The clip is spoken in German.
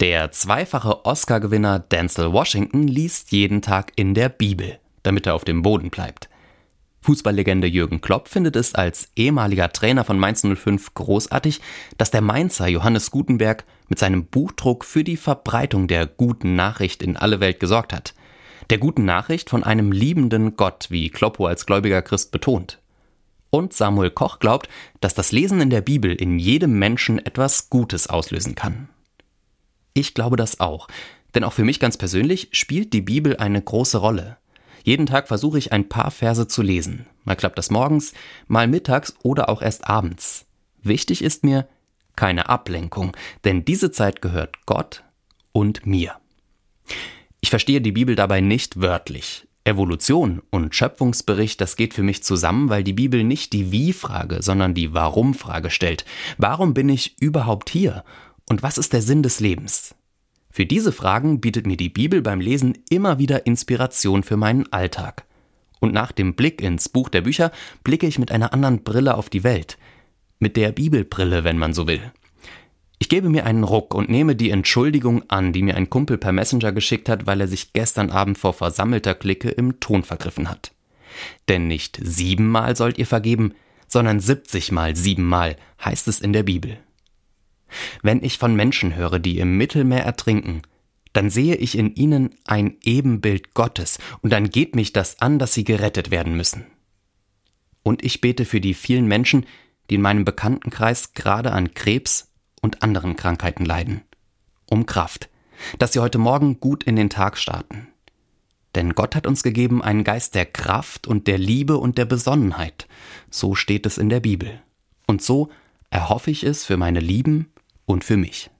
Der zweifache Oscar-Gewinner Denzel Washington liest jeden Tag in der Bibel, damit er auf dem Boden bleibt. Fußballlegende Jürgen Klopp findet es als ehemaliger Trainer von Mainz 05 großartig, dass der Mainzer Johannes Gutenberg mit seinem Buchdruck für die Verbreitung der guten Nachricht in alle Welt gesorgt hat. Der guten Nachricht von einem liebenden Gott, wie Kloppo als gläubiger Christ betont. Und Samuel Koch glaubt, dass das Lesen in der Bibel in jedem Menschen etwas Gutes auslösen kann. Ich glaube das auch. Denn auch für mich ganz persönlich spielt die Bibel eine große Rolle. Jeden Tag versuche ich ein paar Verse zu lesen. Mal klappt das morgens, mal mittags oder auch erst abends. Wichtig ist mir keine Ablenkung, denn diese Zeit gehört Gott und mir. Ich verstehe die Bibel dabei nicht wörtlich. Evolution und Schöpfungsbericht, das geht für mich zusammen, weil die Bibel nicht die Wie-Frage, sondern die Warum-Frage stellt. Warum bin ich überhaupt hier? Und was ist der Sinn des Lebens? Für diese Fragen bietet mir die Bibel beim Lesen immer wieder Inspiration für meinen Alltag. Und nach dem Blick ins Buch der Bücher blicke ich mit einer anderen Brille auf die Welt. Mit der Bibelbrille, wenn man so will. Ich gebe mir einen Ruck und nehme die Entschuldigung an, die mir ein Kumpel per Messenger geschickt hat, weil er sich gestern Abend vor versammelter Clique im Ton vergriffen hat. Denn nicht siebenmal sollt ihr vergeben, sondern siebzigmal siebenmal heißt es in der Bibel. Wenn ich von Menschen höre, die im Mittelmeer ertrinken, dann sehe ich in ihnen ein Ebenbild Gottes und dann geht mich das an, dass sie gerettet werden müssen. Und ich bete für die vielen Menschen, die in meinem Bekanntenkreis gerade an Krebs und anderen Krankheiten leiden. Um Kraft, dass sie heute Morgen gut in den Tag starten. Denn Gott hat uns gegeben einen Geist der Kraft und der Liebe und der Besonnenheit. So steht es in der Bibel. Und so erhoffe ich es für meine Lieben und für mich.